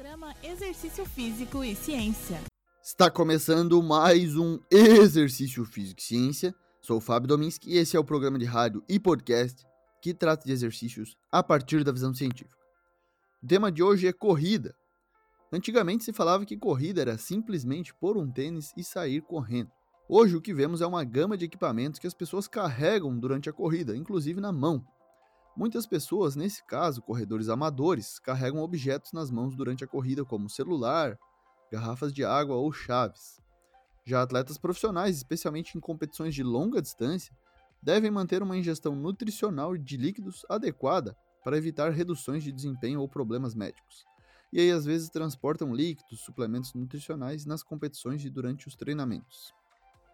Programa Exercício Físico e Ciência. Está começando mais um Exercício Físico e Ciência. Sou o Fábio Dominski e esse é o programa de rádio e podcast que trata de exercícios a partir da visão científica. O tema de hoje é corrida. Antigamente se falava que corrida era simplesmente pôr um tênis e sair correndo. Hoje o que vemos é uma gama de equipamentos que as pessoas carregam durante a corrida, inclusive na mão. Muitas pessoas, nesse caso, corredores amadores, carregam objetos nas mãos durante a corrida, como celular, garrafas de água ou chaves. Já atletas profissionais, especialmente em competições de longa distância, devem manter uma ingestão nutricional de líquidos adequada para evitar reduções de desempenho ou problemas médicos. E aí, às vezes, transportam líquidos, suplementos nutricionais nas competições e durante os treinamentos.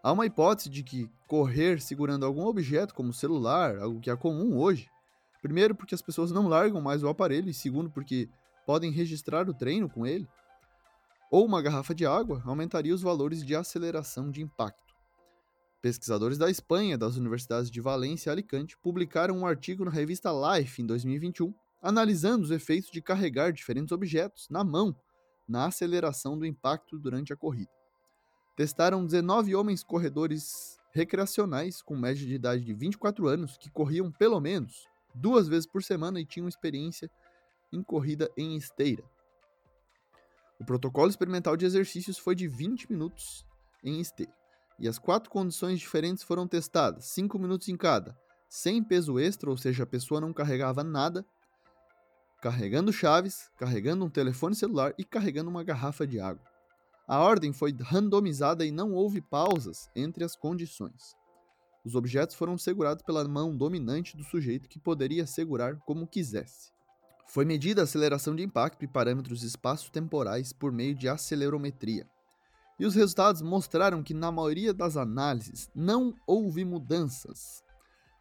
Há uma hipótese de que correr segurando algum objeto, como celular, algo que é comum hoje, Primeiro, porque as pessoas não largam mais o aparelho, e segundo, porque podem registrar o treino com ele. Ou uma garrafa de água aumentaria os valores de aceleração de impacto. Pesquisadores da Espanha, das universidades de Valência e Alicante, publicaram um artigo na revista Life em 2021, analisando os efeitos de carregar diferentes objetos na mão na aceleração do impacto durante a corrida. Testaram 19 homens corredores recreacionais com média de idade de 24 anos que corriam pelo menos duas vezes por semana e tinham experiência em corrida em esteira. O protocolo experimental de exercícios foi de 20 minutos em esteira, e as quatro condições diferentes foram testadas, 5 minutos em cada, sem peso extra, ou seja, a pessoa não carregava nada, carregando chaves, carregando um telefone celular e carregando uma garrafa de água. A ordem foi randomizada e não houve pausas entre as condições. Os objetos foram segurados pela mão dominante do sujeito que poderia segurar como quisesse. Foi medida a aceleração de impacto e parâmetros espaço-temporais por meio de acelerometria. E os resultados mostraram que, na maioria das análises, não houve mudanças.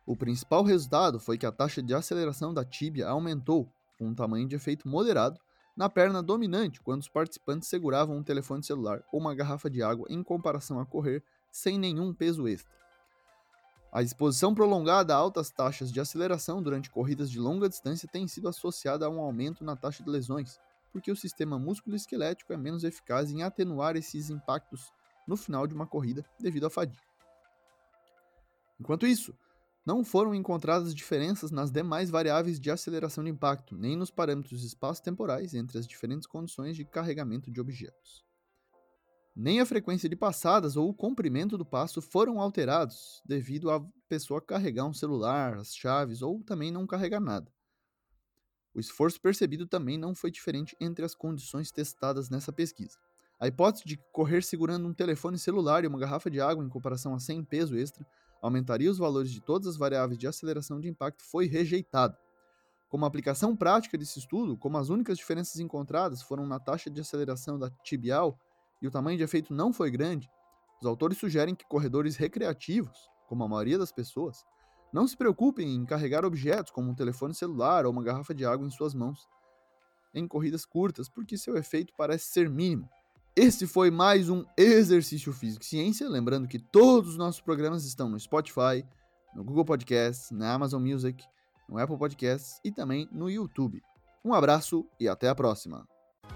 O principal resultado foi que a taxa de aceleração da tíbia aumentou, com um tamanho de efeito moderado, na perna dominante quando os participantes seguravam um telefone celular ou uma garrafa de água em comparação a correr sem nenhum peso extra. A exposição prolongada a altas taxas de aceleração durante corridas de longa distância tem sido associada a um aumento na taxa de lesões, porque o sistema músculo-esquelético é menos eficaz em atenuar esses impactos no final de uma corrida devido à fadiga. Enquanto isso, não foram encontradas diferenças nas demais variáveis de aceleração de impacto, nem nos parâmetros espaço-temporais entre as diferentes condições de carregamento de objetos. Nem a frequência de passadas ou o comprimento do passo foram alterados devido à pessoa carregar um celular, as chaves ou também não carregar nada. O esforço percebido também não foi diferente entre as condições testadas nessa pesquisa. A hipótese de correr segurando um telefone celular e uma garrafa de água em comparação a 100 peso extra aumentaria os valores de todas as variáveis de aceleração de impacto foi rejeitada. Como aplicação prática desse estudo, como as únicas diferenças encontradas foram na taxa de aceleração da tibial e o tamanho de efeito não foi grande, os autores sugerem que corredores recreativos, como a maioria das pessoas, não se preocupem em carregar objetos como um telefone celular ou uma garrafa de água em suas mãos em corridas curtas, porque seu efeito parece ser mínimo. Esse foi mais um Exercício Físico e Ciência. Lembrando que todos os nossos programas estão no Spotify, no Google Podcasts, na Amazon Music, no Apple Podcasts e também no YouTube. Um abraço e até a próxima!